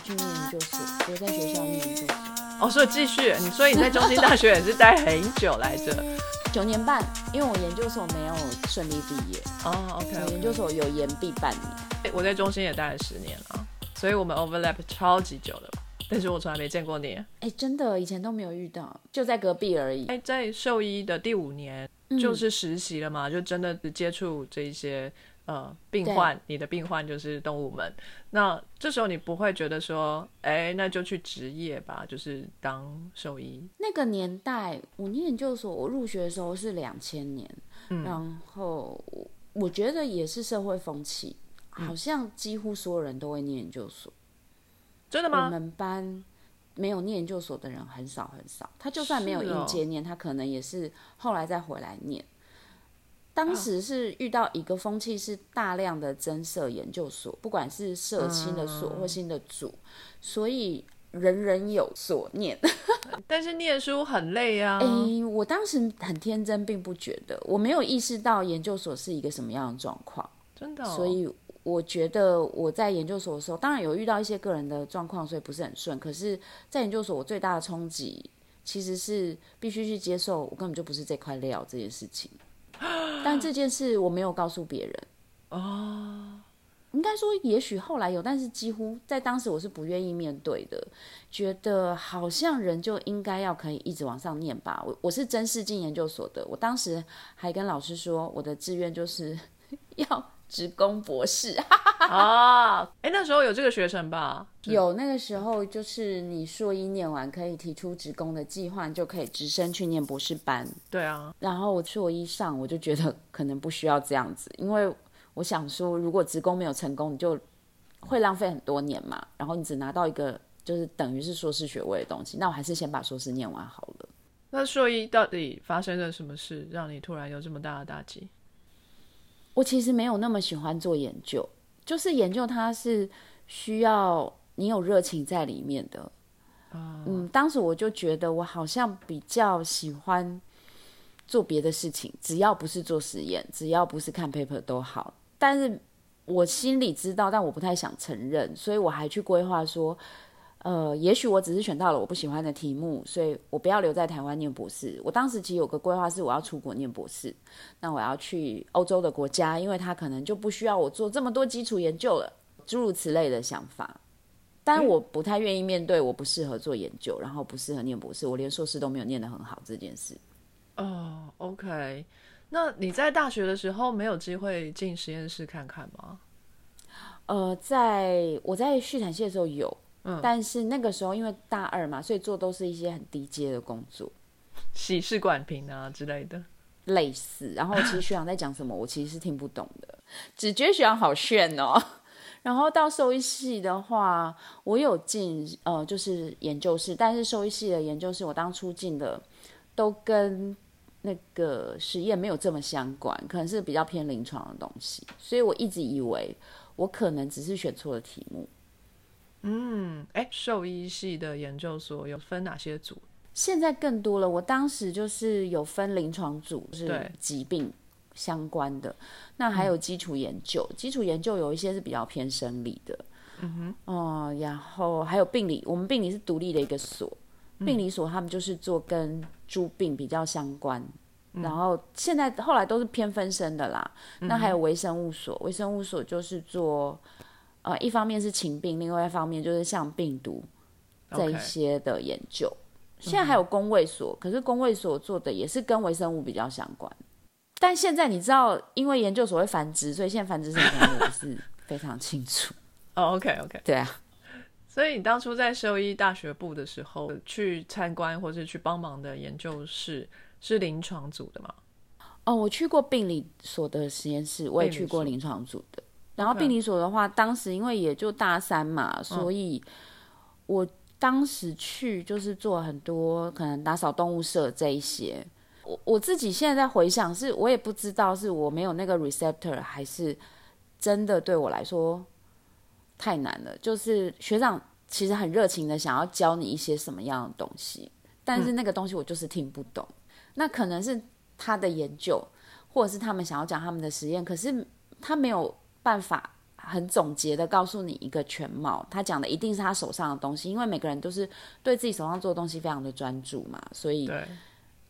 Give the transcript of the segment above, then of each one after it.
去念研究所，我在学校念研究所。哦，所以继续，你所以你在中心大学也是待很久来着。九年半，因为我研究所没有顺利毕业。哦，OK，我研究所有延毕半年。我在中心也待了十年了，所以我们 overlap 超级久的，但是我从来没见过你。哎，真的，以前都没有遇到，就在隔壁而已。哎，在兽医的第五年就是实习了嘛，就真的接触这一些。呃，病患，你的病患就是动物们。那这时候你不会觉得说，哎，那就去职业吧，就是当兽医。那个年代，我念研究所，我入学的时候是两千年，然后我觉得也是社会风气，好像几乎所有人都会念研究所。真的吗？我们班没有念研究所的人很少很少，他就算没有应届念，他可能也是后来再回来念。当时是遇到一个风气，是大量的增设研究所，不管是设新的所或新的组，所以人人有所念。但是念书很累啊！哎，我当时很天真，并不觉得，我没有意识到研究所是一个什么样的状况。真的，所以我觉得我在研究所的时候，当然有遇到一些个人的状况，所以不是很顺。可是，在研究所，我最大的冲击其实是必须去接受，我根本就不是这块料这件事情。但这件事我没有告诉别人哦，应该说也许后来有，但是几乎在当时我是不愿意面对的，觉得好像人就应该要可以一直往上念吧。我我是真是进研究所的，我当时还跟老师说，我的志愿就是 要职工博士。啊，哎，那时候有这个学程吧？有，那个时候就是你硕一念完可以提出职工的计划，就可以直升去念博士班。对啊，然后我硕一上，我就觉得可能不需要这样子，因为我想说，如果职工没有成功，你就会浪费很多年嘛。然后你只拿到一个就是等于是硕士学位的东西，那我还是先把硕士念完好了。那硕一到底发生了什么事，让你突然有这么大的打击？我其实没有那么喜欢做研究。就是研究它是需要你有热情在里面的，嗯，当时我就觉得我好像比较喜欢做别的事情，只要不是做实验，只要不是看 paper 都好。但是我心里知道，但我不太想承认，所以我还去规划说。呃，也许我只是选到了我不喜欢的题目，所以我不要留在台湾念博士。我当时其实有个规划是我要出国念博士，那我要去欧洲的国家，因为他可能就不需要我做这么多基础研究了，诸如此类的想法。但我不太愿意面对我不适合做研究，然后不适合念博士，我连硕士都没有念得很好这件事。哦，OK，那你在大学的时候没有机会进实验室看看吗？呃，在我在续产系的时候有。但是那个时候因为大二嘛，所以做都是一些很低阶的工作，洗试管瓶啊之类的，类似。然后其实 学长在讲什么，我其实是听不懂的，只觉得学长好炫哦。然后到兽医系的话，我有进呃就是研究室，但是兽医系的研究室我当初进的都跟那个实验没有这么相关，可能是比较偏临床的东西，所以我一直以为我可能只是选错了题目。嗯，哎，兽医系的研究所有分哪些组？现在更多了。我当时就是有分临床组，是疾病相关的。那还有基础研究，基础研究有一些是比较偏生理的。嗯哼，哦，然后还有病理，我们病理是独立的一个所，病理所他们就是做跟猪病比较相关。然后现在后来都是偏分身的啦。那还有微生物所，微生物所就是做。呃，一方面是情病，另外一方面就是像病毒这一些的研究。现在还有工位所，可是工位所做的也是跟微生物比较相关。但现在你知道，因为研究所会繁殖，所以现在繁殖什么我是非常清楚。哦，OK OK，对啊。所以你当初在兽医大学部的时候，去参观或是去帮忙的研究室是临床组的吗？哦，我去过病理所的实验室，我也去过临床组的。然后病理所的话，当时因为也就大三嘛，所以我当时去就是做很多可能打扫动物舍这一些。我我自己现在在回想，是我也不知道是我没有那个 receptor，还是真的对我来说太难了。就是学长其实很热情的想要教你一些什么样的东西，但是那个东西我就是听不懂。那可能是他的研究，或者是他们想要讲他们的实验，可是他没有。办法很总结的告诉你一个全貌。他讲的一定是他手上的东西，因为每个人都是对自己手上做的东西非常的专注嘛，所以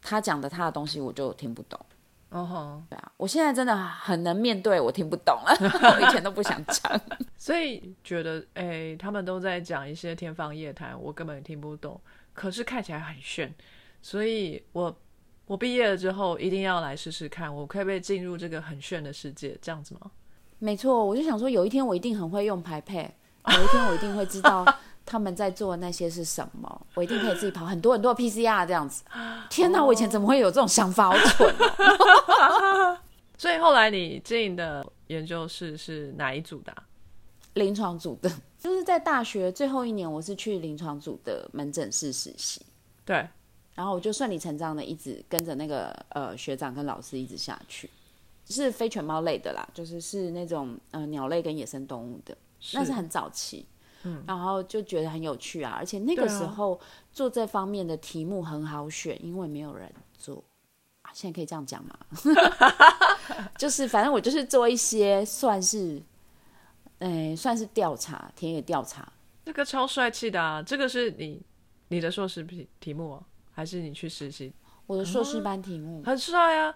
他讲的他的东西我就听不懂。哦吼，对啊，我现在真的很能面对我听不懂了，我以前都不想讲，所以觉得哎，他们都在讲一些天方夜谭，我根本听不懂，可是看起来很炫，所以我我毕业了之后一定要来试试看，我可不可以进入这个很炫的世界？这样子吗？没错，我就想说，有一天我一定很会用排配，有一天我一定会知道。他们在做那些是什么？我一定可以自己跑很多很多 PCR 这样子。天哪，我以前怎么会有这种想法？好蠢！所以后来你进的研究室是哪一组的？临床组的，就是在大学最后一年，我是去临床组的门诊室实习。对，然后我就顺理成章的一直跟着那个呃学长跟老师一直下去，是非犬猫类的啦，就是是那种呃鸟类跟野生动物的，那是很早期。嗯，然后就觉得很有趣啊，而且那个时候做这方面的题目很好选，因为没有人做啊。现在可以这样讲吗？就是反正我就是做一些算是，哎，算是调查，田野调查。这个超帅气的啊！这个是你你的硕士题题目，还是你去实习？我的硕士班题目很帅啊！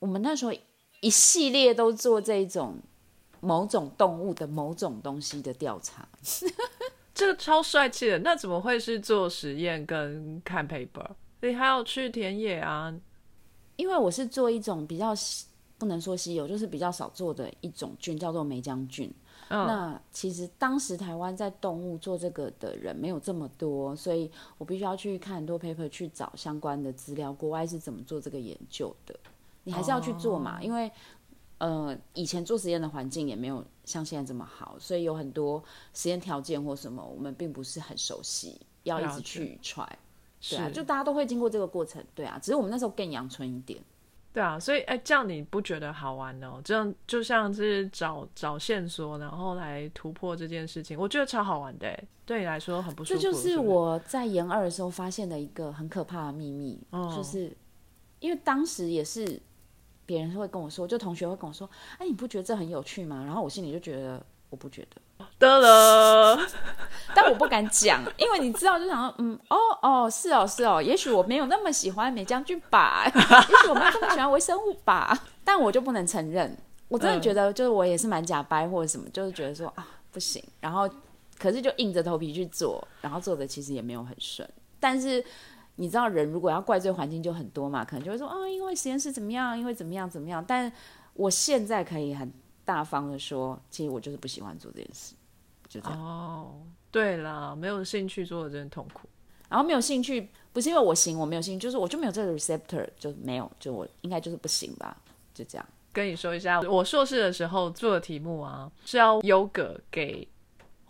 我们那时候一系列都做这种。某种动物的某种东西的调查，这个超帅气的。那怎么会是做实验跟看 paper？你还要去田野啊？因为我是做一种比较不能说稀有，就是比较少做的一种菌，叫做梅浆菌。那其实当时台湾在动物做这个的人没有这么多，所以我必须要去看很多 paper 去找相关的资料，国外是怎么做这个研究的。你还是要去做嘛，因为。呃，以前做实验的环境也没有像现在这么好，所以有很多实验条件或什么，我们并不是很熟悉，要一直去 try。对啊，就大家都会经过这个过程。对啊，只是我们那时候更阳春一点。对啊，所以哎，这样你不觉得好玩哦？这样就像是找找线索，然后来突破这件事情，我觉得超好玩的。对你来说很不舒服。这就是我在研二的时候发现的一个很可怕的秘密，就是因为当时也是。别人会跟我说，就同学会跟我说：“哎，你不觉得这很有趣吗？”然后我心里就觉得我不觉得，得了，但我不敢讲，因为你知道，就想说，嗯，哦哦，是哦是哦，也许我没有那么喜欢美将军吧，也许我没有这么喜欢微生物吧，但我就不能承认，我真的觉得就是我也是蛮假掰或者什么，就是觉得说啊不行，然后可是就硬着头皮去做，然后做的其实也没有很顺，但是。你知道人如果要怪罪环境就很多嘛，可能就会说啊，因为实验室怎么样，因为怎么样怎么样。但我现在可以很大方的说，其实我就是不喜欢做这件事，就这样。哦，对啦，没有兴趣做的真的痛苦。然后没有兴趣，不是因为我行，我没有兴趣，就是我就没有这个 receptor，就没有，就我应该就是不行吧，就这样。跟你说一下，我硕士的时候做的题目啊，是要优格给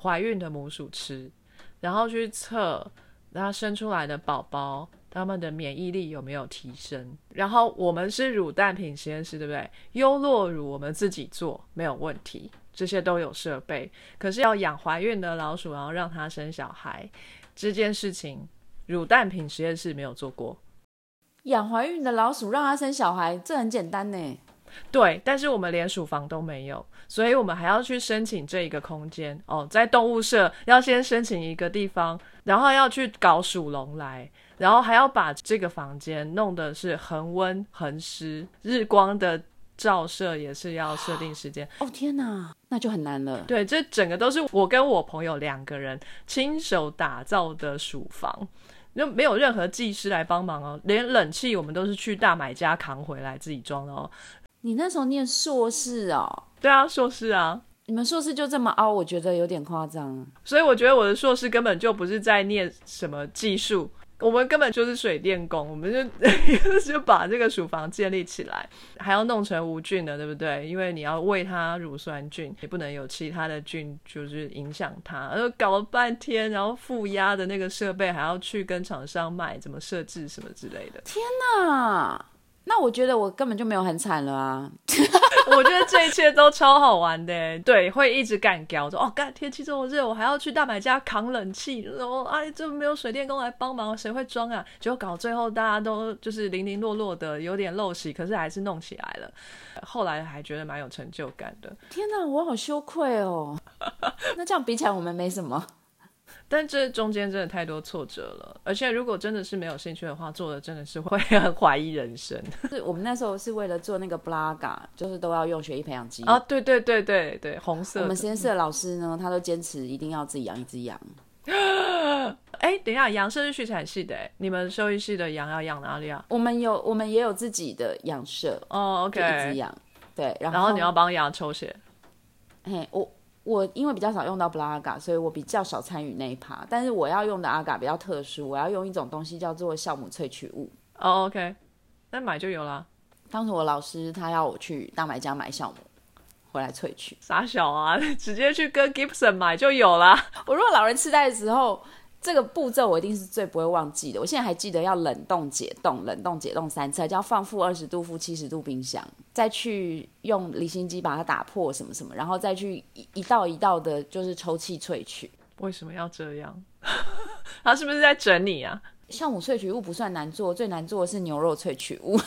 怀孕的母鼠吃，然后去测。它生出来的宝宝，他们的免疫力有没有提升？然后我们是乳蛋品实验室，对不对？优酪乳我们自己做没有问题，这些都有设备。可是要养怀孕的老鼠，然后让它生小孩，这件事情，乳蛋品实验室没有做过。养怀孕的老鼠让它生小孩，这很简单呢。对，但是我们连鼠房都没有，所以我们还要去申请这一个空间哦，在动物社要先申请一个地方，然后要去搞鼠笼来，然后还要把这个房间弄的是恒温恒湿，日光的照射也是要设定时间。哦天哪，那就很难了。对，这整个都是我跟我朋友两个人亲手打造的鼠房，就没有任何技师来帮忙哦，连冷气我们都是去大买家扛回来自己装的哦。你那时候念硕士哦？对啊，硕士啊。你们硕士就这么凹，我觉得有点夸张。所以我觉得我的硕士根本就不是在念什么技术，我们根本就是水电工，我们就 就把这个鼠房建立起来，还要弄成无菌的，对不对？因为你要喂它乳酸菌，也不能有其他的菌，就是影响它。然后搞了半天，然后负压的那个设备还要去跟厂商买，怎么设置什么之类的。天哪！那我觉得我根本就没有很惨了啊！我觉得这一切都超好玩的，对，会一直干掉说哦，干天气这么热，我还要去大买家扛冷气，然后哎，这没有水电工来帮忙，谁会装啊？结果搞最后大家都就是零零落落的，有点陋习，可是还是弄起来了。后来还觉得蛮有成就感的。天哪，我好羞愧哦。那这样比起来，我们没什么。但这中间真的太多挫折了，而且如果真的是没有兴趣的话，做的真的是会很怀疑人生。是我们那时候是为了做那个 Blaga，就是都要用血液培养基啊，对对对对对，红色。我们实验室的老师呢，他都坚持一定要自己养一只羊。哎，等一下，羊舍是畜产系的，你们兽医系的羊要养哪里啊？我们有，我们也有自己的养舍哦，OK，一只羊，对，然后你要帮羊抽血。嘿，我。我因为比较少用到布拉嘎，所以我比较少参与那一趴。但是我要用的阿嘎比较特殊，我要用一种东西叫做酵母萃取物。哦，OK，那买就有啦。当时我老师他要我去大买家买酵母回来萃取，傻小啊，直接去跟 Gibson 买就有啦。我如果老人痴呆的时候。这个步骤我一定是最不会忘记的。我现在还记得要冷冻解冻，冷冻解冻三次，要放负二十度、负七十度冰箱，再去用离心机把它打破什么什么，然后再去一一道一道的，就是抽气萃取。为什么要这样？他是不是在整你啊？酵母萃取物不算难做，最难做的是牛肉萃取物。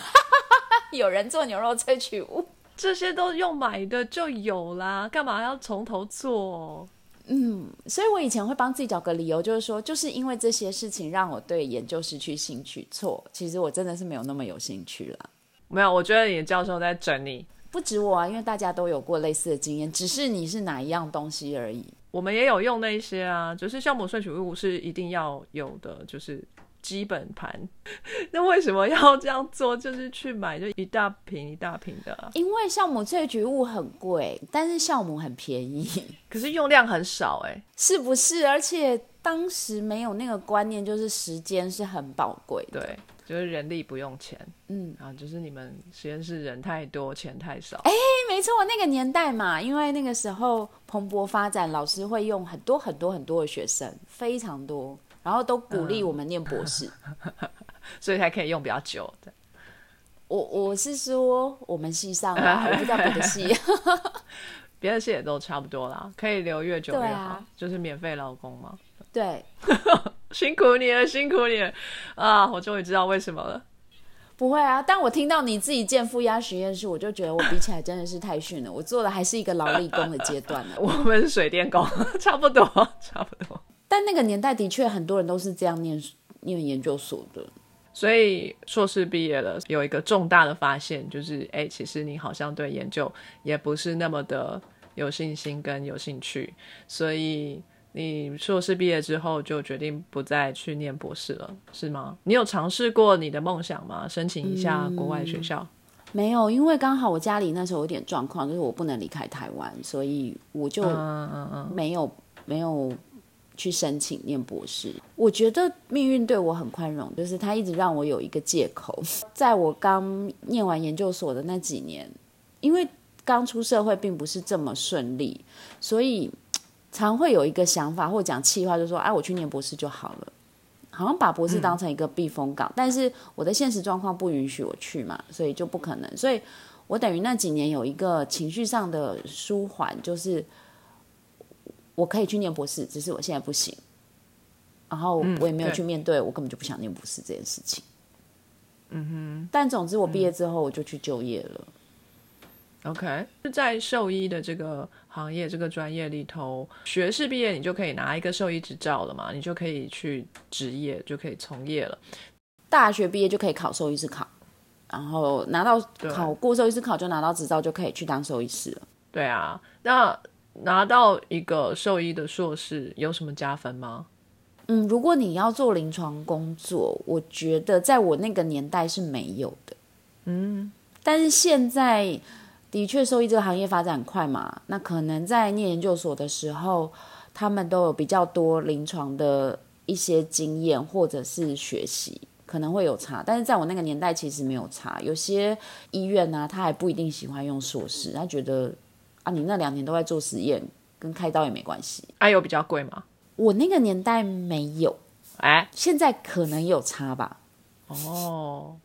有人做牛肉萃取物，这些都用买的就有啦，干嘛要从头做？嗯，所以我以前会帮自己找个理由，就是说，就是因为这些事情让我对研究失去兴趣。错，其实我真的是没有那么有兴趣了。没有，我觉得你的教授在整你，不止我啊，因为大家都有过类似的经验，只是你是哪一样东西而已。我们也有用那些啊，就是酵母萃取物是一定要有的，就是。基本盘，那为什么要这样做？就是去买就一大瓶一大瓶的。因为酵母萃取物很贵，但是酵母很便宜，可是用量很少哎，是不是？而且当时没有那个观念，就是时间是很宝贵的，对，就是人力不用钱，嗯，啊，就是你们实验室人太多，钱太少。哎，没错，那个年代嘛，因为那个时候蓬勃发展，老师会用很多很多很多的学生，非常多。然后都鼓励我们念博士，所以才可以用比较久。我我是说我们系上啊，我不知道别的系，别的系也都差不多啦，可以留越久越好，就是免费劳工嘛。对，辛苦你了，辛苦你了啊！我终于知道为什么了。不会啊，但我听到你自己建负压实验室，我就觉得我比起来真的是太逊了。我做的还是一个劳力工的阶段呢。我们是水电工，差不多，差不多。但那个年代的确很多人都是这样念念研究所的，所以硕士毕业了，有一个重大的发现，就是哎，其实你好像对研究也不是那么的有信心跟有兴趣，所以你硕士毕业之后就决定不再去念博士了，是吗？你有尝试过你的梦想吗？申请一下国外学校？没有，因为刚好我家里那时候有点状况，就是我不能离开台湾，所以我就没有没有。去申请念博士，我觉得命运对我很宽容，就是他一直让我有一个借口。在我刚念完研究所的那几年，因为刚出社会并不是这么顺利，所以常会有一个想法或讲气话，就说：“哎，我去念博士就好了。”好像把博士当成一个避风港，但是我的现实状况不允许我去嘛，所以就不可能。所以我等于那几年有一个情绪上的舒缓，就是。我可以去念博士，只是我现在不行。然后我也没有去面对，我根本就不想念博士这件事情。嗯哼。但总之，我毕业之后我就去就业了。OK，是在兽医的这个行业、这个专业里头，学士毕业你就可以拿一个兽医执照了嘛？你就可以去执业，就可以从业了。大学毕业就可以考兽医师考，然后拿到考过兽医师考，就拿到执照，就可以去当兽医师了。对啊，那。拿到一个兽医的硕士有什么加分吗？嗯，如果你要做临床工作，我觉得在我那个年代是没有的。嗯，但是现在的确兽医这个行业发展很快嘛，那可能在念研究所的时候，他们都有比较多临床的一些经验或者是学习，可能会有差。但是在我那个年代其实没有差，有些医院呢，他还不一定喜欢用硕士，他觉得。啊，你那两年都在做实验，跟开刀也没关系。哎，有比较贵吗？我那个年代没有，哎，现在可能有差吧。哦，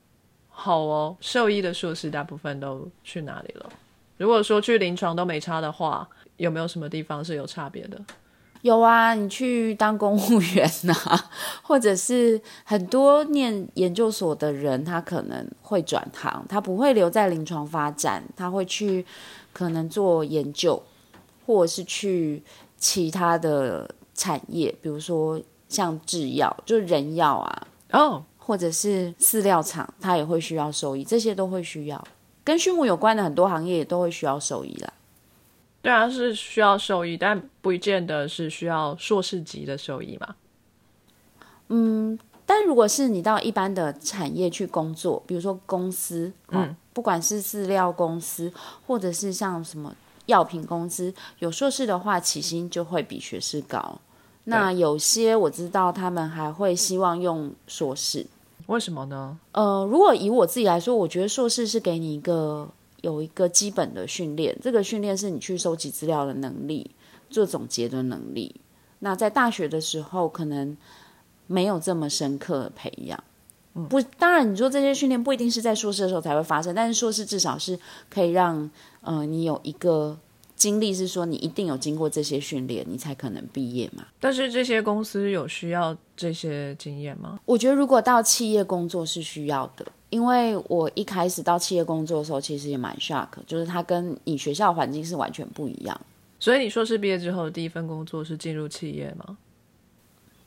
好哦，兽医的硕士大部分都去哪里了？如果说去临床都没差的话，有没有什么地方是有差别的？有啊，你去当公务员呐，或者是很多念研究所的人，他可能会转行，他不会留在临床发展，他会去可能做研究，或者是去其他的产业，比如说像制药，就是人药啊，哦，或者是饲料厂，它也会需要兽医，这些都会需要，跟畜牧有关的很多行业也都会需要兽医啦。对啊，是需要兽医，但不见得是需要硕士级的兽医嘛。嗯，但如果是你到一般的产业去工作，比如说公司，嗯，不管是饲料公司，或者是像什么药品公司，有硕士的话，起薪就会比学士高。那有些我知道，他们还会希望用硕士，为什么呢？呃，如果以我自己来说，我觉得硕士是给你一个有一个基本的训练，这个训练是你去收集资料的能力，做总结的能力。那在大学的时候，可能没有这么深刻的培养。不，当然你说这些训练不一定是在硕士的时候才会发生，但是硕士至少是可以让，呃，你有一个经历，是说你一定有经过这些训练，你才可能毕业嘛。但是这些公司有需要这些经验吗？我觉得如果到企业工作是需要的，因为我一开始到企业工作的时候，其实也蛮 shock，就是它跟你学校环境是完全不一样。所以你硕士毕业之后的第一份工作是进入企业吗？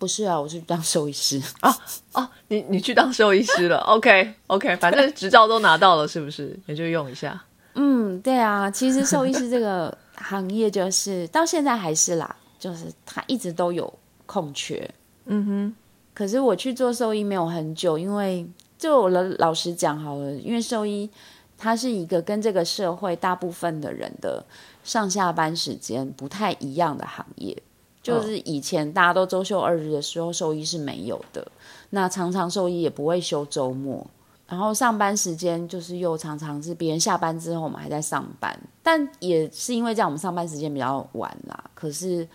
不是啊，我是当兽医师啊。哦，你你去当兽医师了？OK OK，反正执照都拿到了，是不是？也就用一下。嗯，对啊，其实兽医师这个行业就是到现在还是啦，就是它一直都有空缺。嗯哼，可是我去做兽医没有很久，因为就我老老实讲好了，因为兽医它是一个跟这个社会大部分的人的上下班时间不太一样的行业。就是以前大家都周休二日的时候，兽医是没有的。那常常兽医也不会休周末，然后上班时间就是又常常是别人下班之后，我们还在上班。但也是因为这样，我们上班时间比较晚啦。可是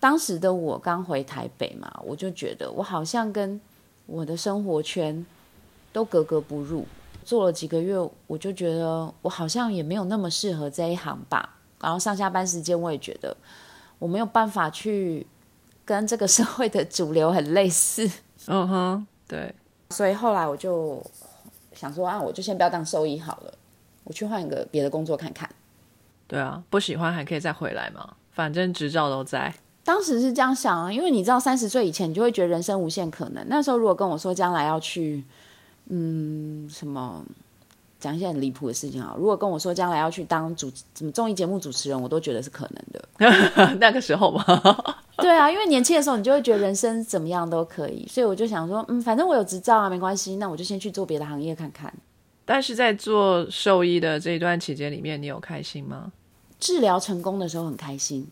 当时的我刚回台北嘛，我就觉得我好像跟我的生活圈都格格不入。做了几个月，我就觉得我好像也没有那么适合这一行吧。然后上下班时间，我也觉得。我没有办法去跟这个社会的主流很类似，嗯哼，对，所以后来我就想说啊，我就先不要当兽医好了，我去换一个别的工作看看。对啊，不喜欢还可以再回来嘛，反正执照都在。当时是这样想啊，因为你知道三十岁以前你就会觉得人生无限可能。那时候如果跟我说将来要去，嗯，什么？讲一些很离谱的事情啊！如果跟我说将来要去当主什么综艺节目主持人，我都觉得是可能的。那个时候吗？对啊，因为年轻的时候你就会觉得人生怎么样都可以，所以我就想说，嗯，反正我有执照啊，没关系，那我就先去做别的行业看看。但是在做兽医的这一段期间里面，你有开心吗？治疗成功的时候很开心，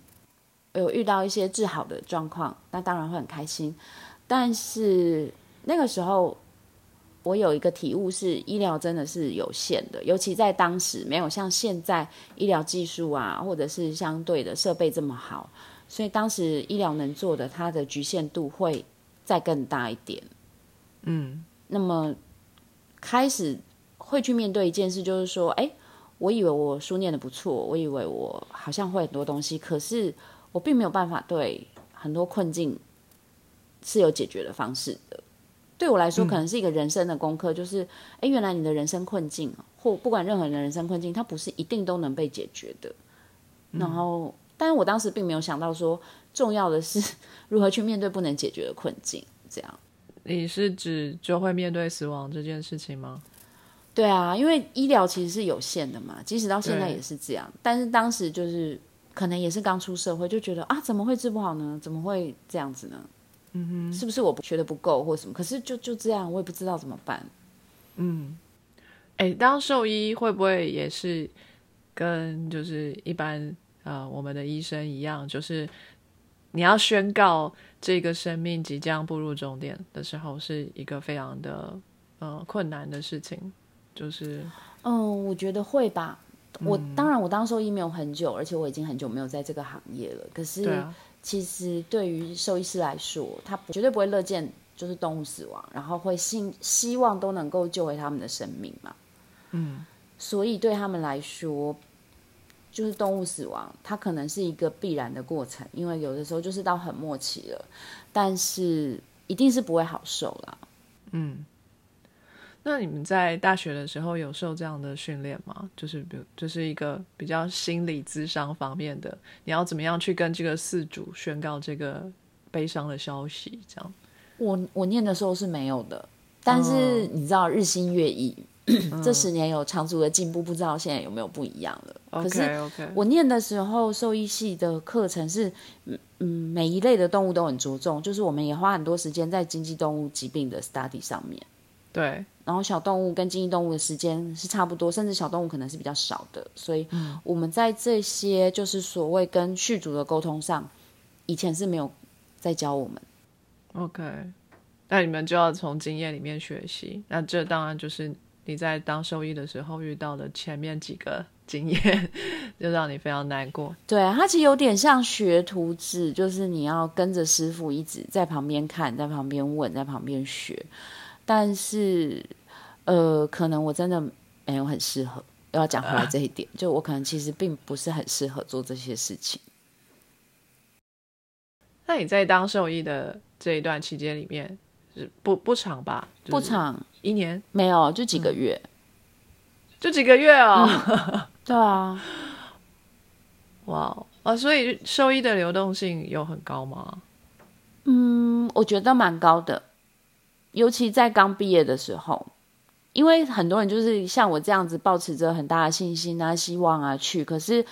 有遇到一些治好的状况，那当然会很开心。但是那个时候。我有一个体悟是，医疗真的是有限的，尤其在当时没有像现在医疗技术啊，或者是相对的设备这么好，所以当时医疗能做的它的局限度会再更大一点。嗯，那么开始会去面对一件事，就是说，哎，我以为我书念的不错，我以为我好像会很多东西，可是我并没有办法对很多困境是有解决的方式的。对我来说，可能是一个人生的功课，就是，哎，原来你的人生困境，或不管任何人的人生困境，它不是一定都能被解决的。然后，但是我当时并没有想到说，重要的是如何去面对不能解决的困境。这样，你是指就会面对死亡这件事情吗？对啊，因为医疗其实是有限的嘛，即使到现在也是这样。但是当时就是可能也是刚出社会，就觉得啊，怎么会治不好呢？怎么会这样子呢？嗯哼，是不是我学的不够或什么？可是就就这样，我也不知道怎么办。嗯，哎，当兽医会不会也是跟就是一般呃我们的医生一样，就是你要宣告这个生命即将步入终点的时候，是一个非常的呃困难的事情。就是嗯，我觉得会吧。我当然我当兽医没有很久，而且我已经很久没有在这个行业了。可是。其实对于兽医师来说，他绝对不会乐见就是动物死亡，然后会希希望都能够救回他们的生命嘛。嗯，所以对他们来说，就是动物死亡，它可能是一个必然的过程，因为有的时候就是到很末期了，但是一定是不会好受啦。嗯，那你们在大学的时候有受这样的训练吗？就是比如，就是一个比较心理智商方面的，你要怎么样去跟这个四主宣告这个悲伤的消息？这样，我我念的时候是没有的，但是你知道日新月异。这十年有长足的进步，不知道现在有没有不一样了。可是我念的时候，兽医系的课程是，嗯嗯，每一类的动物都很着重，就是我们也花很多时间在经济动物疾病的 study 上面。对，然后小动物跟经济动物的时间是差不多，甚至小动物可能是比较少的，所以我们在这些就是所谓跟续主的沟通上，以前是没有在教我们。OK，那你们就要从经验里面学习，那这当然就是。你在当兽医的时候遇到的前面几个经验，就让你非常难过。对，它其实有点像学徒制，就是你要跟着师傅一直在旁边看，在旁边问，在旁边学。但是，呃，可能我真的没有很适合。要讲回来这一点，就我可能其实并不是很适合做这些事情。那你在当兽医的这一段期间里面，是不不长吧？不长。一年没有，就几个月，就几个月哦。对啊，哇啊！所以兽医的流动性有很高吗？嗯，我觉得蛮高的，尤其在刚毕业的时候，因为很多人就是像我这样子，保持着很大的信心啊、希望啊去，可是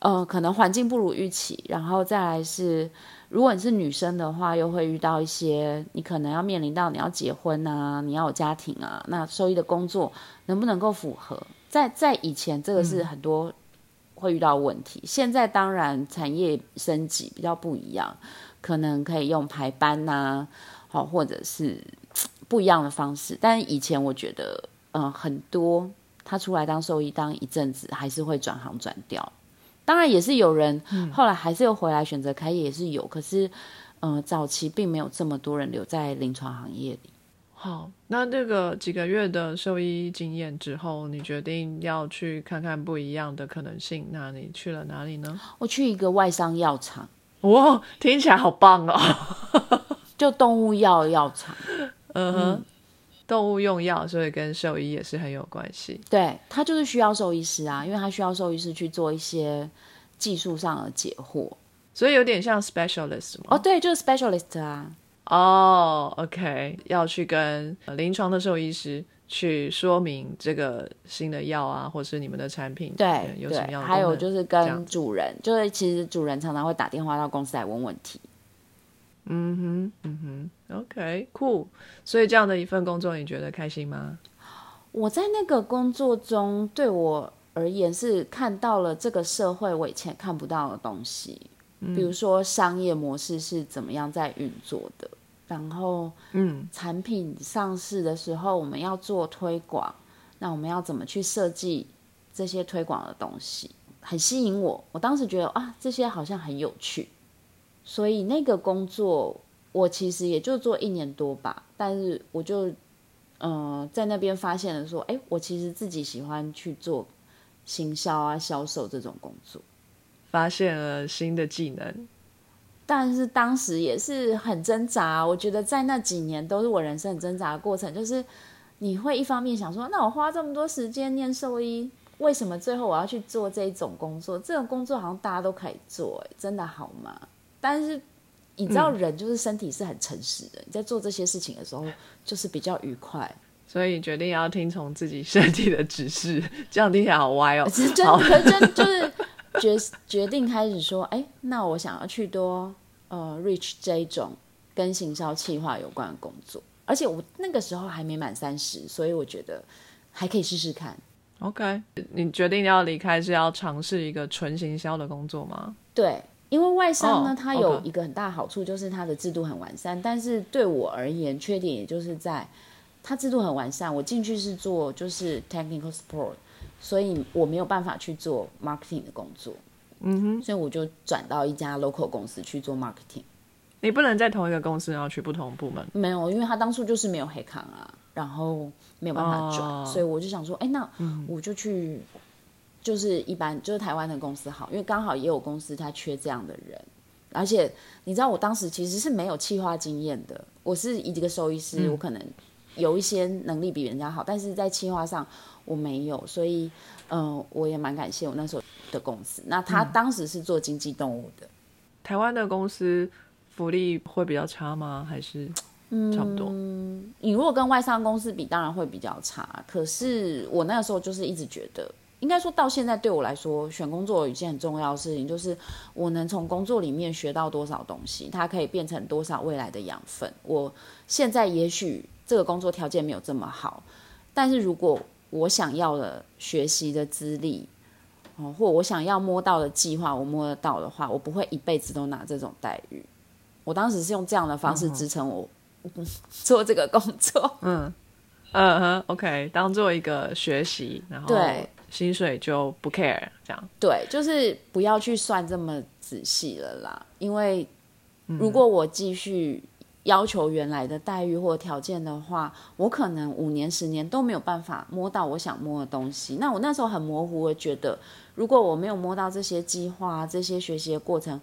呃，可能环境不如预期，然后再来是。如果你是女生的话，又会遇到一些你可能要面临到你要结婚啊，你要有家庭啊，那收益的工作能不能够符合？在在以前，这个是很多会遇到问题。现在当然产业升级比较不一样，可能可以用排班呐，好或者是不一样的方式。但以前我觉得，嗯，很多他出来当兽医当一阵子，还是会转行转掉。当然也是有人后来还是又回来选择开业，也是有。可是，嗯，早期并没有这么多人留在临床行业里。好，那这个几个月的兽医经验之后，你决定要去看看不一样的可能性。那你去了哪里呢？我去一个外商药厂。哇，听起来好棒哦！就动物药药厂。嗯哼。动物用药，所以跟兽医也是很有关系。对他就是需要兽医师啊，因为他需要兽医师去做一些技术上的解惑，所以有点像 specialist 吗？哦，对，就是 specialist 啊。哦，OK，要去跟临床的兽医师去说明这个新的药啊，或是你们的产品对有什么样的。还有就是跟主人，就是其实主人常常会打电话到公司来问问题。嗯哼，嗯哼，OK，酷。所以这样的一份工作，你觉得开心吗？我在那个工作中，对我而言是看到了这个社会我以前看不到的东西，比如说商业模式是怎么样在运作的，然后，嗯，产品上市的时候，我们要做推广，那我们要怎么去设计这些推广的东西，很吸引我。我当时觉得啊，这些好像很有趣。所以那个工作，我其实也就做一年多吧。但是我就，嗯，在那边发现了说，哎，我其实自己喜欢去做行销啊、销售这种工作，发现了新的技能。但是当时也是很挣扎。我觉得在那几年都是我人生很挣扎的过程，就是你会一方面想说，那我花这么多时间念兽医，为什么最后我要去做这一种工作？这种工作好像大家都可以做，哎，真的好吗？但是你知道，人就是身体是很诚实的。你在做这些事情的时候，就是比较愉快。所以决定要听从自己身体的指示，这样听起来好歪哦。真可真就是决决定开始说，哎，那我想要去多呃 reach 这一种跟行销企划有关的工作。而且我那个时候还没满三十，所以我觉得还可以试试看。OK，你决定要离开是要尝试一个纯行销的工作吗？对。因为外商呢，它有一个很大好处，就是它的制度很完善。但是对我而言，缺点也就是在它制度很完善，我进去是做就是 technical support，所以我没有办法去做 marketing 的工作。嗯哼，所以我就转到一家 local 公司去做 marketing。你不能在同一个公司然后去不同部门？没有，因为他当初就是没有黑康啊，然后没有办法转，所以我就想说，哎，那我就去。就是一般就是台湾的公司好，因为刚好也有公司它缺这样的人，而且你知道我当时其实是没有企划经验的，我是一个兽医师，我可能有一些能力比人家好，但是在企划上我没有，所以嗯，我也蛮感谢我那时候的公司。那他当时是做经济动物的，台湾的公司福利会比较差吗？还是差不多？嗯你如果跟外商公司比，当然会比较差。可是我那个时候就是一直觉得。应该说到现在，对我来说，选工作有一件很重要的事情，就是我能从工作里面学到多少东西，它可以变成多少未来的养分。我现在也许这个工作条件没有这么好，但是如果我想要的学习的资历，哦，或我想要摸到的计划，我摸得到的话，我不会一辈子都拿这种待遇。我当时是用这样的方式支撑我 做这个工作。嗯嗯哼，OK，当做一个学习，然后对。薪水就不 care，这样对，就是不要去算这么仔细了啦。因为如果我继续要求原来的待遇或条件的话，我可能五年、十年都没有办法摸到我想摸的东西。那我那时候很模糊，我觉得如果我没有摸到这些计划、这些学习的过程，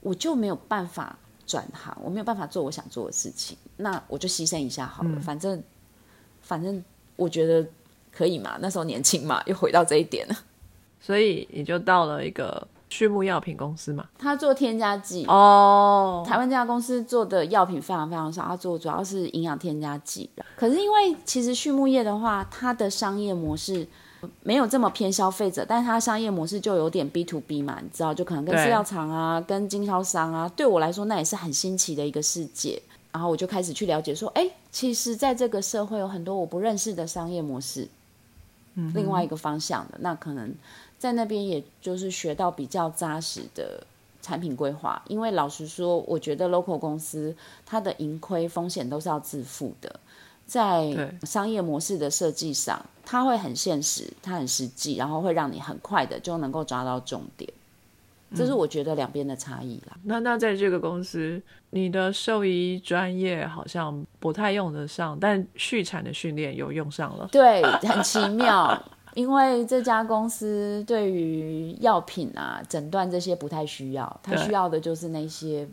我就没有办法转行，我没有办法做我想做的事情。那我就牺牲一下好了，反正反正我觉得。可以嘛？那时候年轻嘛，又回到这一点了。所以你就到了一个畜牧药品公司嘛。他做添加剂哦。台湾这家公司做的药品非常非常少，他做主要是营养添加剂。可是因为其实畜牧业的话，它的商业模式没有这么偏消费者，但是它商业模式就有点 B to B 嘛，你知道，就可能跟饲料厂啊、跟经销商啊。对我来说，那也是很新奇的一个世界。然后我就开始去了解，说，哎，其实在这个社会有很多我不认识的商业模式。另外一个方向的，那可能在那边也就是学到比较扎实的产品规划。因为老实说，我觉得 local 公司它的盈亏风险都是要自负的，在商业模式的设计上，它会很现实，它很实际，然后会让你很快的就能够抓到重点。这是我觉得两边的差异啦。那那在这个公司，你的兽医专业好像不太用得上，但畜产的训练有用上了。对，很奇妙，因为这家公司对于药品啊、诊断这些不太需要，它需要的就是那些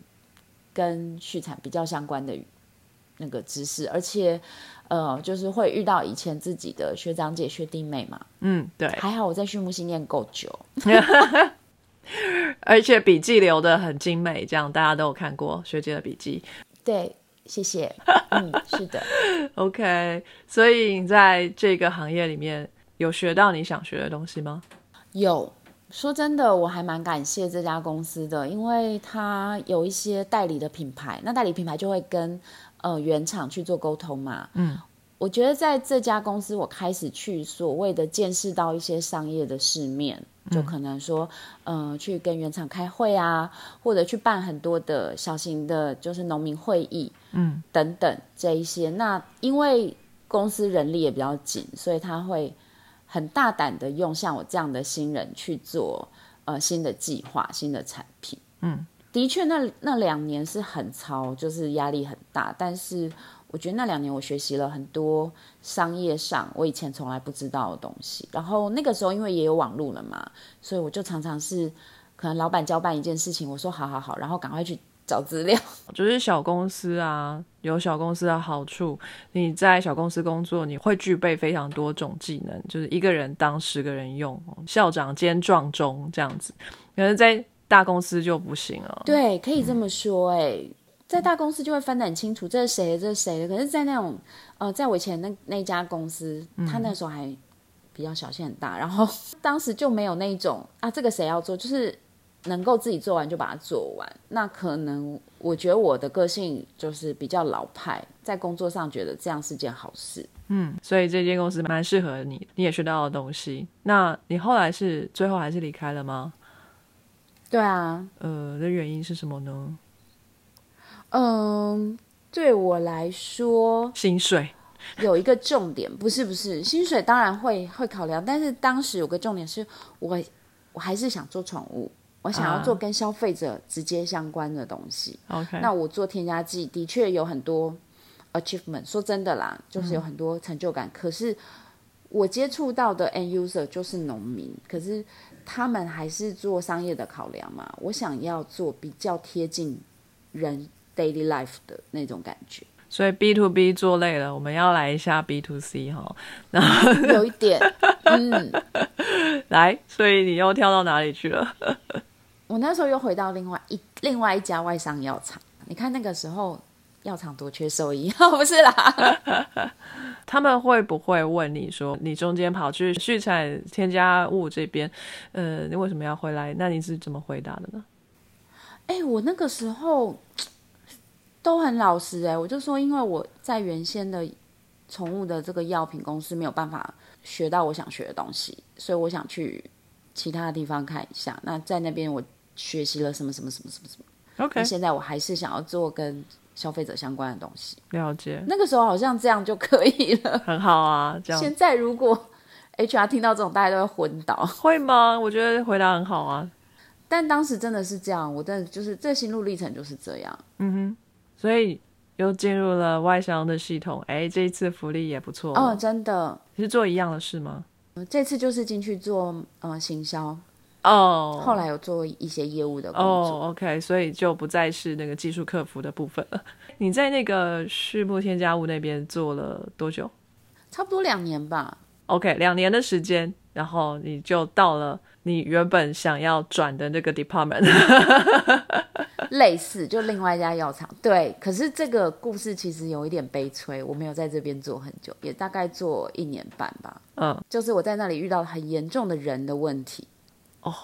跟畜产比较相关的那个知识，而且呃，就是会遇到以前自己的学长姐、学弟妹嘛。嗯，对。还好我在畜牧系念够久。而且笔记留的很精美，这样大家都有看过学姐的笔记。对，谢谢。嗯，是的。OK，所以你在这个行业里面有学到你想学的东西吗？有。说真的，我还蛮感谢这家公司的，因为它有一些代理的品牌，那代理品牌就会跟呃原厂去做沟通嘛。嗯。我觉得在这家公司，我开始去所谓的见识到一些商业的世面，就可能说，嗯，去跟原厂开会啊，或者去办很多的小型的，就是农民会议，嗯，等等这一些。那因为公司人力也比较紧，所以他会很大胆的用像我这样的新人去做呃新的计划、新的产品。嗯，的确，那那两年是很超，就是压力很大，但是。我觉得那两年我学习了很多商业上我以前从来不知道的东西，然后那个时候因为也有网络了嘛，所以我就常常是可能老板交办一件事情，我说好好好，然后赶快去找资料。就是小公司啊，有小公司的好处，你在小公司工作，你会具备非常多种技能，就是一个人当十个人用，校长兼壮中这样子，可能在大公司就不行了。对，可以这么说，哎。在大公司就会分得很清楚，这是谁，这是谁的。可是，在那种呃，在我以前那那家公司，他那时候还比较小，心很大。然后当时就没有那种啊，这个谁要做，就是能够自己做完就把它做完。那可能我觉得我的个性就是比较老派，在工作上觉得这样是件好事。嗯，所以这间公司蛮适合你，你也学到了东西。那你后来是最后还是离开了吗？对啊。呃，的原因是什么呢？嗯，对我来说，薪水有一个重点，不是不是，薪水当然会会考量，但是当时有个重点是我我还是想做宠物，我想要做跟消费者直接相关的东西。OK，那我做添加剂的确有很多 achievement，说真的啦，就是有很多成就感。可是我接触到的 end user 就是农民，可是他们还是做商业的考量嘛。我想要做比较贴近人 daily life 的那种感觉。所以 B to B 做累了，我们要来一下 B to C 哈。然后有一点，嗯，来，所以你又跳到哪里去了？我那时候又回到另外一另外一家外商药厂。你看那个时候药厂多缺兽医，不是啦。他们会不会问你说，你中间跑去畜产添加物这边，呃，你为什么要回来？那你是怎么回答的呢？哎，我那个时候。都很老实哎，我就说，因为我在原先的宠物的这个药品公司没有办法学到我想学的东西，所以我想去其他的地方看一下。那在那边我学习了什么什么什么什么什么。OK，现在我还是想要做跟消费者相关的东西。了解。那个时候好像这样就可以了。很好啊，这样。现在如果 HR 听到这种，大家都会昏倒。会吗？我觉得回答很好啊。但当时真的是这样，我真的就是这心路历程就是这样。嗯哼。所以又进入了外商的系统，哎，这一次福利也不错哦，真的。是做一样的事吗？这次就是进去做呃行销哦，后来有做一些业务的工作。哦，OK，所以就不再是那个技术客服的部分了。你在那个畜牧添加物那边做了多久？差不多两年吧。OK，两年的时间，然后你就到了你原本想要转的那个 department。类似，就另外一家药厂，对。可是这个故事其实有一点悲催，我没有在这边做很久，也大概做一年半吧。嗯，就是我在那里遇到很严重的人的问题。哦，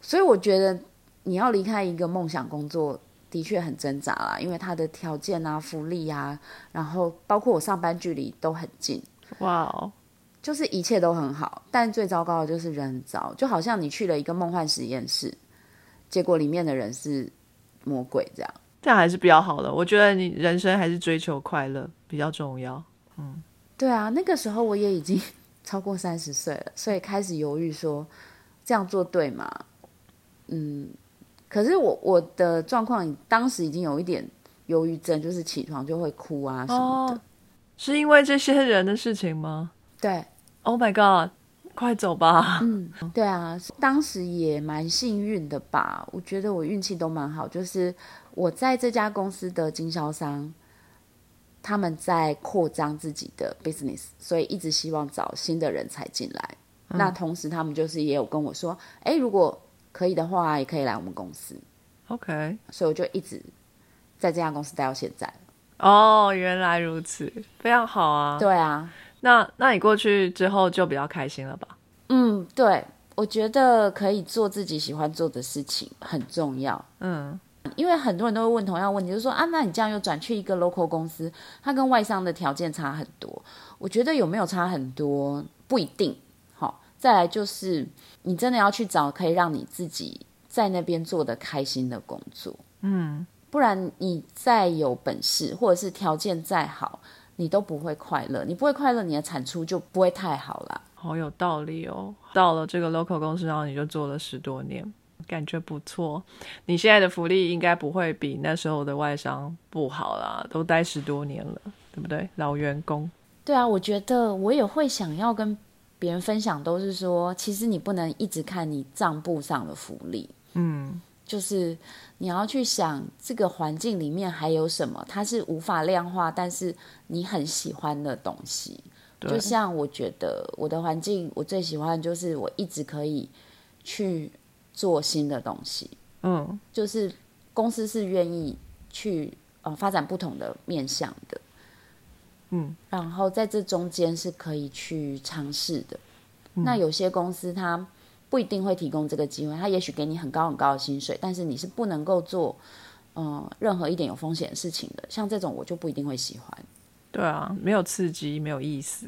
所以我觉得你要离开一个梦想工作，的确很挣扎啦，因为它的条件啊、福利啊，然后包括我上班距离都很近。哇哦，就是一切都很好，但最糟糕的就是人很糟，就好像你去了一个梦幻实验室，结果里面的人是。魔鬼这样，这样还是比较好的。我觉得你人生还是追求快乐比较重要。嗯，对啊，那个时候我也已经 超过三十岁了，所以开始犹豫说这样做对吗？嗯，可是我我的状况当时已经有一点忧郁症，就是起床就会哭啊什么的。是因为这些人的事情吗？对。Oh my god！快走吧。嗯，对啊，当时也蛮幸运的吧。我觉得我运气都蛮好，就是我在这家公司的经销商，他们在扩张自己的 business，所以一直希望找新的人才进来。那同时，他们就是也有跟我说，哎，如果可以的话，也可以来我们公司。OK，所以我就一直在这家公司待到现在。哦，原来如此，非常好啊。对啊。那那你过去之后就比较开心了吧？嗯，对，我觉得可以做自己喜欢做的事情很重要。嗯，因为很多人都会问同样问题，就说啊，那你这样又转去一个 local 公司，它跟外商的条件差很多。我觉得有没有差很多不一定。好，再来就是你真的要去找可以让你自己在那边做的开心的工作。嗯，不然你再有本事或者是条件再好。你都不会快乐，你不会快乐，你的产出就不会太好了。好有道理哦。到了这个 local 公司，然后你就做了十多年，感觉不错。你现在的福利应该不会比那时候的外商不好啦，都待十多年了，对不对？老员工。对啊，我觉得我也会想要跟别人分享，都是说，其实你不能一直看你账簿上的福利，嗯。就是你要去想这个环境里面还有什么，它是无法量化，但是你很喜欢的东西。就像我觉得我的环境，我最喜欢就是我一直可以去做新的东西。嗯，就是公司是愿意去呃发展不同的面向的。嗯，然后在这中间是可以去尝试的。那有些公司它。不一定会提供这个机会，他也许给你很高很高的薪水，但是你是不能够做，嗯，任何一点有风险的事情的。像这种我就不一定会喜欢。对啊，没有刺激，没有意思。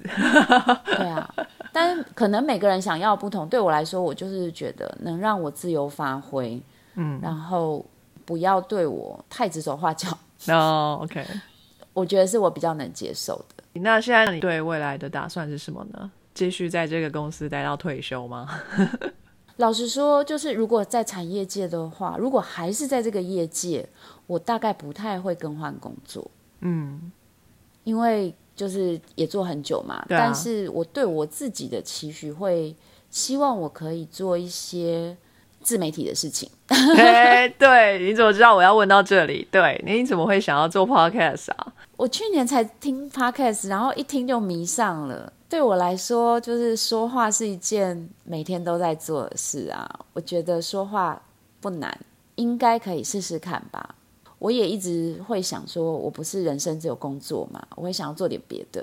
对啊，但可能每个人想要不同。对我来说，我就是觉得能让我自由发挥，嗯，然后不要对我太指手画脚。哦，OK，我觉得是我比较能接受的。那现在你对未来的打算是什么呢？继续在这个公司待到退休吗？老实说，就是如果在产业界的话，如果还是在这个业界，我大概不太会更换工作。嗯，因为就是也做很久嘛，啊但是我对我自己的期许会希望我可以做一些自媒体的事情。哎，对，你怎么知道我要问到这里？对，你怎么会想要做 podcast 啊？我去年才听 podcast，然后一听就迷上了。对我来说，就是说话是一件每天都在做的事啊。我觉得说话不难，应该可以试试看吧。我也一直会想说，我不是人生只有工作嘛，我会想要做点别的。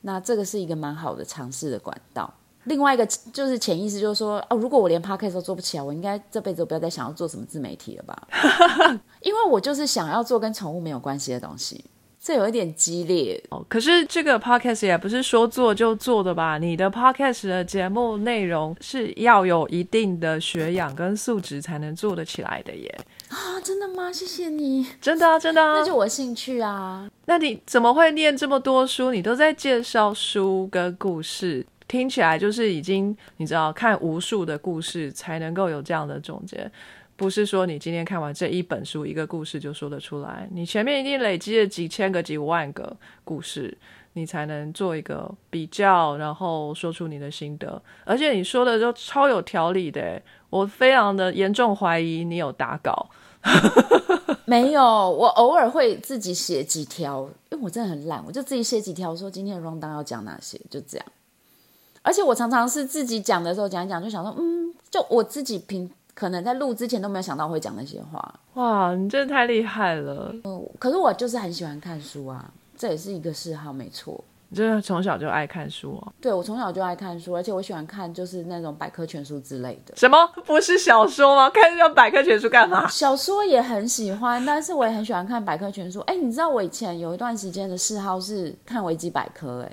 那这个是一个蛮好的尝试的管道。另外一个就是潜意识，就是说，哦，如果我连 podcast 都做不起来，我应该这辈子都不要再想要做什么自媒体了吧？因为我就是想要做跟宠物没有关系的东西。这有一点激烈，哦，可是这个 podcast 也不是说做就做的吧？你的 podcast 的节目内容是要有一定的学养跟素质才能做得起来的耶。啊，真的吗？谢谢你，真的啊，真的啊。那就我兴趣啊。那你怎么会念这么多书？你都在介绍书跟故事，听起来就是已经你知道看无数的故事才能够有这样的总结。不是说你今天看完这一本书一个故事就说得出来，你前面一定累积了几千个、几万个故事，你才能做一个比较，然后说出你的心得。而且你说的都超有条理的，我非常的严重怀疑你有打稿。没有，我偶尔会自己写几条，因为我真的很懒，我就自己写几条，说今天的 round down 要讲哪些，就这样。而且我常常是自己讲的时候讲一讲，就想说，嗯，就我自己平。可能在录之前都没有想到会讲那些话。哇，你真的太厉害了！嗯，可是我就是很喜欢看书啊，这也是一个嗜好，没错。你真的从小就爱看书哦？对，我从小就爱看书，而且我喜欢看就是那种百科全书之类的。什么？不是小说吗？看这种百科全书干嘛？小说也很喜欢，但是我也很喜欢看百科全书。哎，你知道我以前有一段时间的嗜好是看维基百科，哎。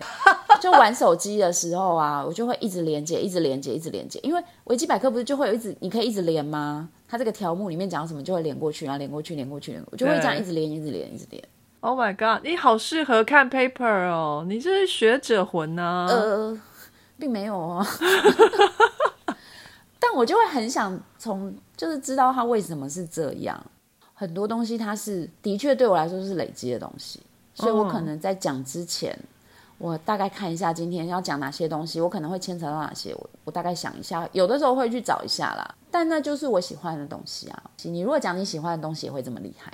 就玩手机的时候啊，我就会一直连接，一直连接，一直连接。因为维基百科不是就会有一直，你可以一直连吗？它这个条目里面讲什么，就会连过去，然后连过去，连过去，连过去，我就会这样一直连，一直连，一直连。Oh my god！你好适合看 paper 哦，你这是学者魂呐。呃，并没有哦。但我就会很想从，就是知道它为什么是这样。很多东西它是的确对我来说是累积的东西，所以我可能在讲之前。我大概看一下今天要讲哪些东西，我可能会牵扯到哪些，我我大概想一下，有的时候会去找一下啦。但那就是我喜欢的东西啊。你如果讲你喜欢的东西，也会这么厉害，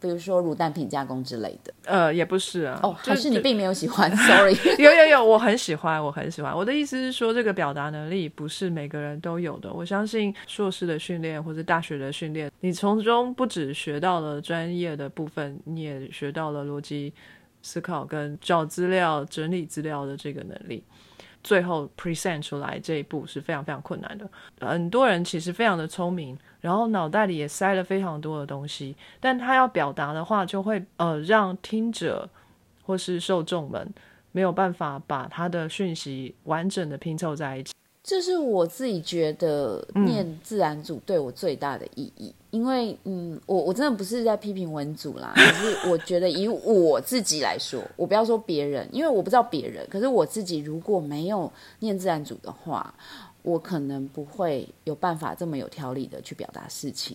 比如说乳蛋品加工之类的。呃，也不是啊。哦，还是你并没有喜欢？Sorry。有有有，我很喜欢，我很喜欢。我的意思是说，这个表达能力不是每个人都有的。我相信硕士的训练或者大学的训练，你从中不止学到了专业的部分，你也学到了逻辑。思考跟找资料、整理资料的这个能力，最后 present 出来这一步是非常非常困难的。很多人其实非常的聪明，然后脑袋里也塞了非常多的东西，但他要表达的话，就会呃让听者或是受众们没有办法把他的讯息完整的拼凑在一起。这是我自己觉得念自然组对我最大的意义，因为嗯，我我真的不是在批评文组啦，可是我觉得以我自己来说，我不要说别人，因为我不知道别人，可是我自己如果没有念自然组的话，我可能不会有办法这么有条理的去表达事情，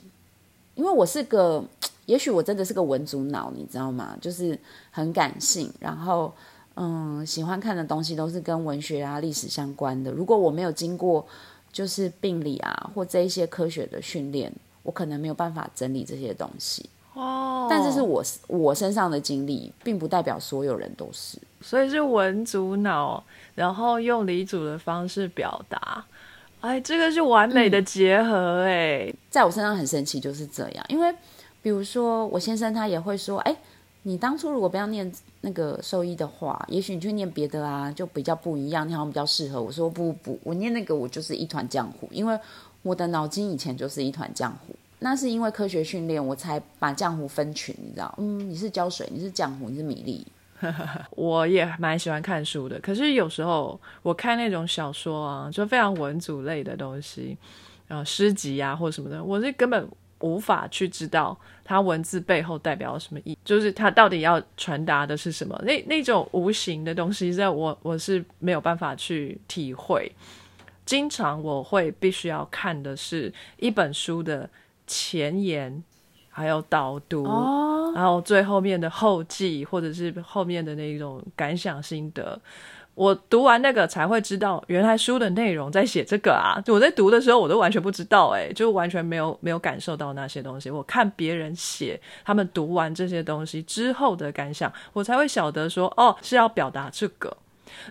因为我是个，也许我真的是个文组脑，你知道吗？就是很感性，然后。嗯，喜欢看的东西都是跟文学啊、历史相关的。如果我没有经过就是病理啊或这一些科学的训练，我可能没有办法整理这些东西。哦，但这是我我身上的经历，并不代表所有人都是。所以是文主脑，然后用理主的方式表达。哎，这个是完美的结合哎，在我身上很神奇，就是这样。因为比如说我先生他也会说，哎。你当初如果不要念那个兽医的话，也许你去念别的啊，就比较不一样，你好像比较适合。我说不不，我念那个我就是一团浆糊，因为我的脑筋以前就是一团浆糊。那是因为科学训练，我才把浆糊分群，你知道？嗯，你是胶水，你是浆糊，你是米粒。我也蛮喜欢看书的，可是有时候我看那种小说啊，就非常文组类的东西，然后诗集啊或什么的，我是根本。无法去知道它文字背后代表什么意，就是它到底要传达的是什么。那那种无形的东西，在我我是没有办法去体会。经常我会必须要看的是一本书的前言，还有导读，然后最后面的后记或者是后面的那种感想心得。我读完那个才会知道，原来书的内容在写这个啊！就我在读的时候，我都完全不知道，哎，就完全没有没有感受到那些东西。我看别人写，他们读完这些东西之后的感想，我才会晓得说，哦，是要表达这个。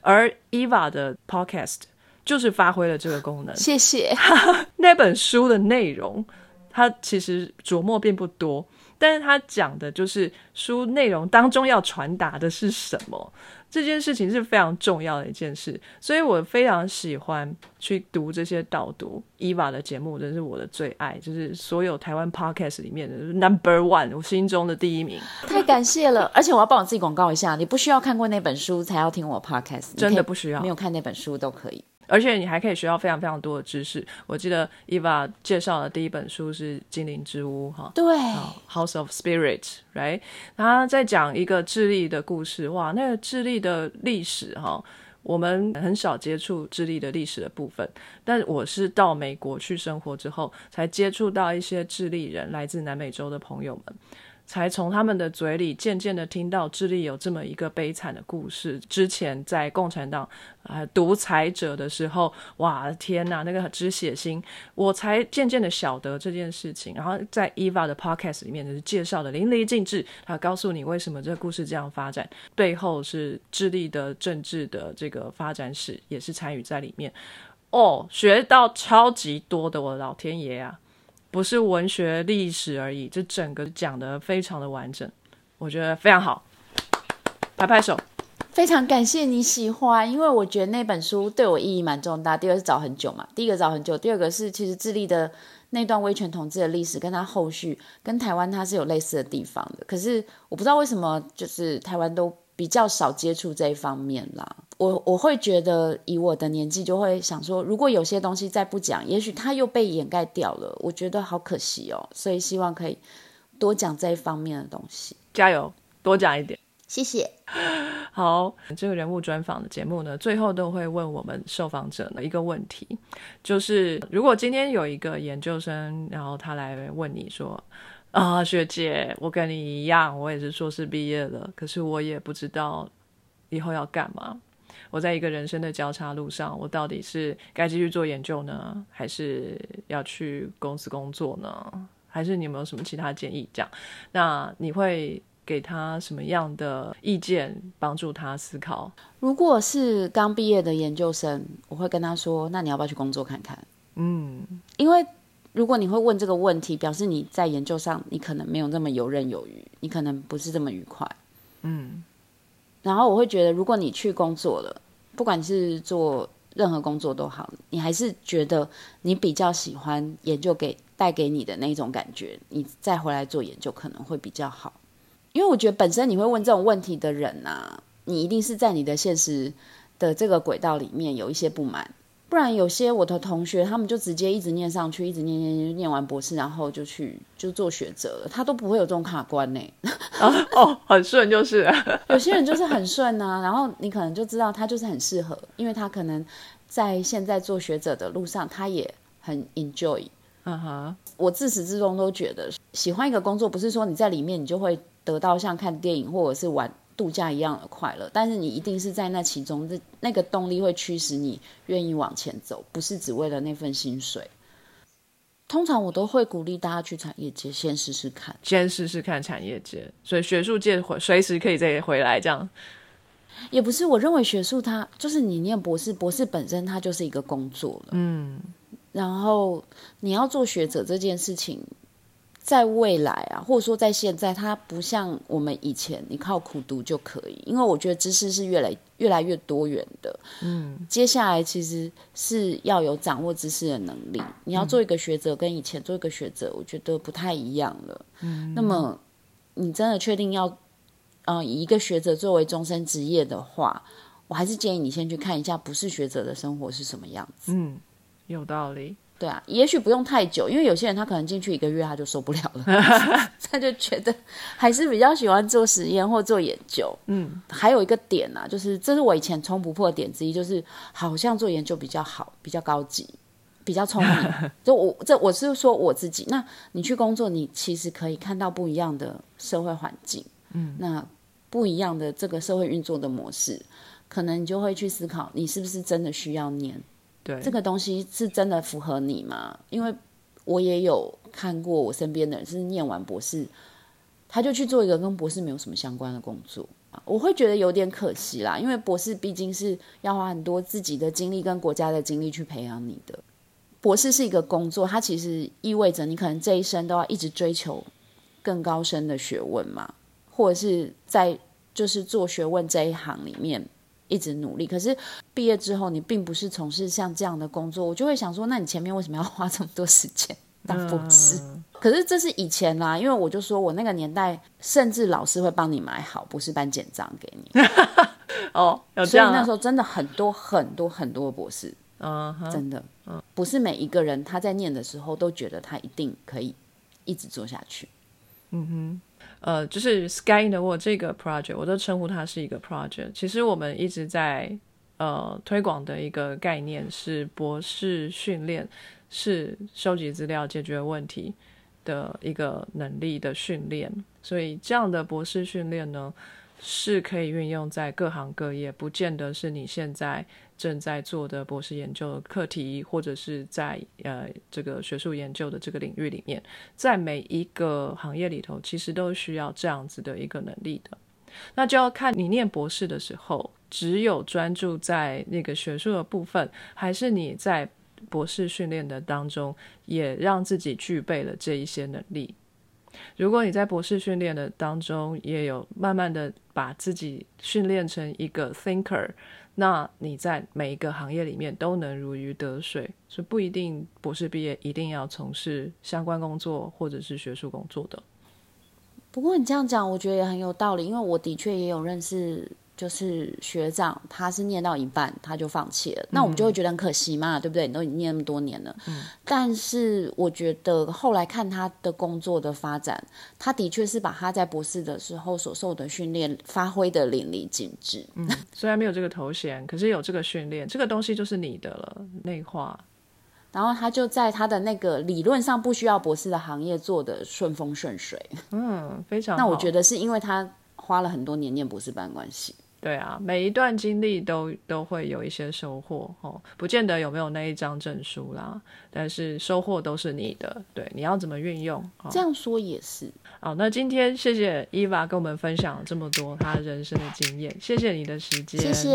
而 Eva 的 Podcast 就是发挥了这个功能。谢谢。那本书的内容，它其实琢磨并不多，但是它讲的就是书内容当中要传达的是什么。这件事情是非常重要的一件事，所以我非常喜欢去读这些导读。伊娃的节目，真是我的最爱，就是所有台湾 podcast 里面的 number one，我心中的第一名。太感谢了，而且我要帮我自己广告一下，你不需要看过那本书才要听我 podcast，真的不需要，没有看那本书都可以。而且你还可以学到非常非常多的知识。我记得 Eva 介绍的第一本书是《精灵之屋》哈，对，House of Spirit，right？他在讲一个智利的故事，哇，那个智利的历史哈，我们很少接触智利的历史的部分，但我是到美国去生活之后，才接触到一些智利人，来自南美洲的朋友们。才从他们的嘴里渐渐的听到智利有这么一个悲惨的故事。之前在共产党啊独裁者的时候，哇天哪，那个之血腥，我才渐渐的晓得这件事情。然后在 Eva 的 Podcast 里面就是介绍的淋漓尽致，他告诉你为什么这个故事这样发展，背后是智利的政治的这个发展史也是参与在里面。哦，学到超级多的，我的老天爷啊！不是文学历史而已，这整个讲的非常的完整，我觉得非常好，拍拍手。非常感谢你喜欢，因为我觉得那本书对我意义蛮重大。第二是找很久嘛，第一个找很久，第二个是其实智利的那段威权统治的历史，跟它后续跟台湾它是有类似的地方的。可是我不知道为什么，就是台湾都比较少接触这一方面啦。我我会觉得，以我的年纪，就会想说，如果有些东西再不讲，也许它又被掩盖掉了。我觉得好可惜哦，所以希望可以多讲这一方面的东西。加油，多讲一点。谢谢。好，这个人物专访的节目呢，最后都会问我们受访者的一个问题，就是如果今天有一个研究生，然后他来问你说：“ 啊，学姐，我跟你一样，我也是硕士毕业了，可是我也不知道以后要干嘛。”我在一个人生的交叉路上，我到底是该继续做研究呢，还是要去公司工作呢？还是你有没有什么其他建议？这样，那你会给他什么样的意见，帮助他思考？如果是刚毕业的研究生，我会跟他说：“那你要不要去工作看看？”嗯，因为如果你会问这个问题，表示你在研究上你可能没有那么游刃有余，你可能不是这么愉快。嗯。然后我会觉得，如果你去工作了，不管是做任何工作都好，你还是觉得你比较喜欢研究给带给你的那种感觉，你再回来做研究可能会比较好。因为我觉得本身你会问这种问题的人呐，你一定是在你的现实的这个轨道里面有一些不满。不然有些我的同学，他们就直接一直念上去，一直念念念，念完博士，然后就去就做学者了，他都不会有这种卡关呢。哦，很顺就是。有些人就是很顺啊，然后你可能就知道他就是很适合，因为他可能在现在做学者的路上，他也很 enjoy。嗯哼，我自始至终都觉得，喜欢一个工作，不是说你在里面你就会得到像看电影或者是玩。度假一样的快乐，但是你一定是在那其中，这那个动力会驱使你愿意往前走，不是只为了那份薪水。通常我都会鼓励大家去产业界先试试看，先试试看产业界，所以学术界回随时可以再回来。这样也不是，我认为学术它就是你念博士，博士本身它就是一个工作了。嗯，然后你要做学者这件事情。在未来啊，或者说在现在，它不像我们以前，你靠苦读就可以。因为我觉得知识是越来越来越多元的。嗯，接下来其实是要有掌握知识的能力。你要做一个学者，跟以前做一个学者，我觉得不太一样了。嗯，那么你真的确定要，呃，以一个学者作为终身职业的话，我还是建议你先去看一下不是学者的生活是什么样子。嗯，有道理。对啊，也许不用太久，因为有些人他可能进去一个月他就受不了了，他就觉得还是比较喜欢做实验或做研究。嗯，还有一个点啊，就是这是我以前冲不破的点之一，就是好像做研究比较好，比较高级。比较聪明。就我这我是说我自己，那你去工作，你其实可以看到不一样的社会环境，嗯，那不一样的这个社会运作的模式，可能你就会去思考，你是不是真的需要念？这个东西是真的符合你吗？因为我也有看过我身边的人是念完博士，他就去做一个跟博士没有什么相关的工作。我会觉得有点可惜啦，因为博士毕竟是要花很多自己的精力跟国家的精力去培养你的。博士是一个工作，它其实意味着你可能这一生都要一直追求更高深的学问嘛，或者是在就是做学问这一行里面一直努力。可是毕业之后，你并不是从事像这样的工作，我就会想说，那你前面为什么要 花这么多时间？当博士，可是这是以前啦，因为我就说我那个年代，甚至老师会帮你买好博士班简章给你。哦，所以那时候真的很多很多很多博士，嗯，真的，嗯，不是每一个人他在念的时候都觉得他一定可以一直做下去。嗯哼，呃，就是 Sky Innov 这个 project，我都称呼它是一个 project。其实我们一直在呃推广的一个概念是博士训练。是收集资料、解决问题的一个能力的训练，所以这样的博士训练呢，是可以运用在各行各业，不见得是你现在正在做的博士研究课题，或者是在呃这个学术研究的这个领域里面，在每一个行业里头，其实都需要这样子的一个能力的。那就要看你念博士的时候，只有专注在那个学术的部分，还是你在。博士训练的当中，也让自己具备了这一些能力。如果你在博士训练的当中，也有慢慢的把自己训练成一个 thinker，那你在每一个行业里面都能如鱼得水。所以不一定博士毕业一定要从事相关工作或者是学术工作的。不过你这样讲，我觉得也很有道理，因为我的确也有认识。就是学长，他是念到一半他就放弃了，那我们就会觉得很可惜嘛，对不对？你都已经念那么多年了。嗯。但是我觉得后来看他的工作的发展，他的确是把他在博士的时候所受的训练发挥的淋漓尽致。嗯。虽然没有这个头衔，可是有这个训练，这个东西就是你的了，内化。然后他就在他的那个理论上不需要博士的行业做的顺风顺水。嗯，非常。那我觉得是因为他花了很多年念博士班关系。对啊，每一段经历都都会有一些收获哦，不见得有没有那一张证书啦，但是收获都是你的。对，你要怎么运用？这样说也是。好，那今天谢谢伊娃跟我们分享这么多她人生的经验，谢谢你的时间，谢谢。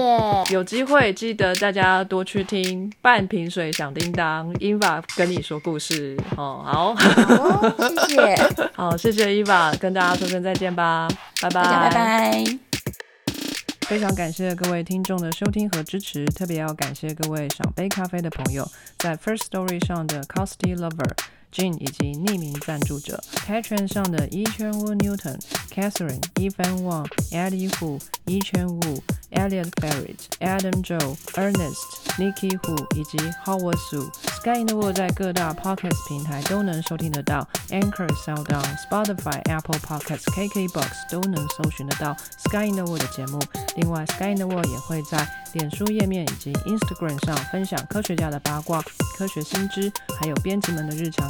有机会记得大家多去听半瓶水响叮当，伊娃跟你说故事哦。好，谢谢。好，谢谢伊娃，跟大家说声再见吧，拜拜，拜拜。非常感谢各位听众的收听和支持，特别要感谢各位赏杯咖啡的朋友，在 First Story 上的 Costy Lover。Jin 以及匿名赞助者 Patreon 上的 Yi Chen Wu Newton、Catherine、Evan Wang、Eddie Hu、Yi Chen Wu、Elliot Barrett、Adam Joe、Ernest、Nikki Hu 以及 Howard Su。Sky in the World 在各大 Podcast 平台都能收听得到，Anchor、SoundOn、Spotify、Apple Podcasts、KKBox 都能搜寻得到 Sky in the World 的节目。另外，Sky in the World 也会在脸书页面以及 Instagram 上分享科学家的八卦、科学新知，还有编辑们的日常。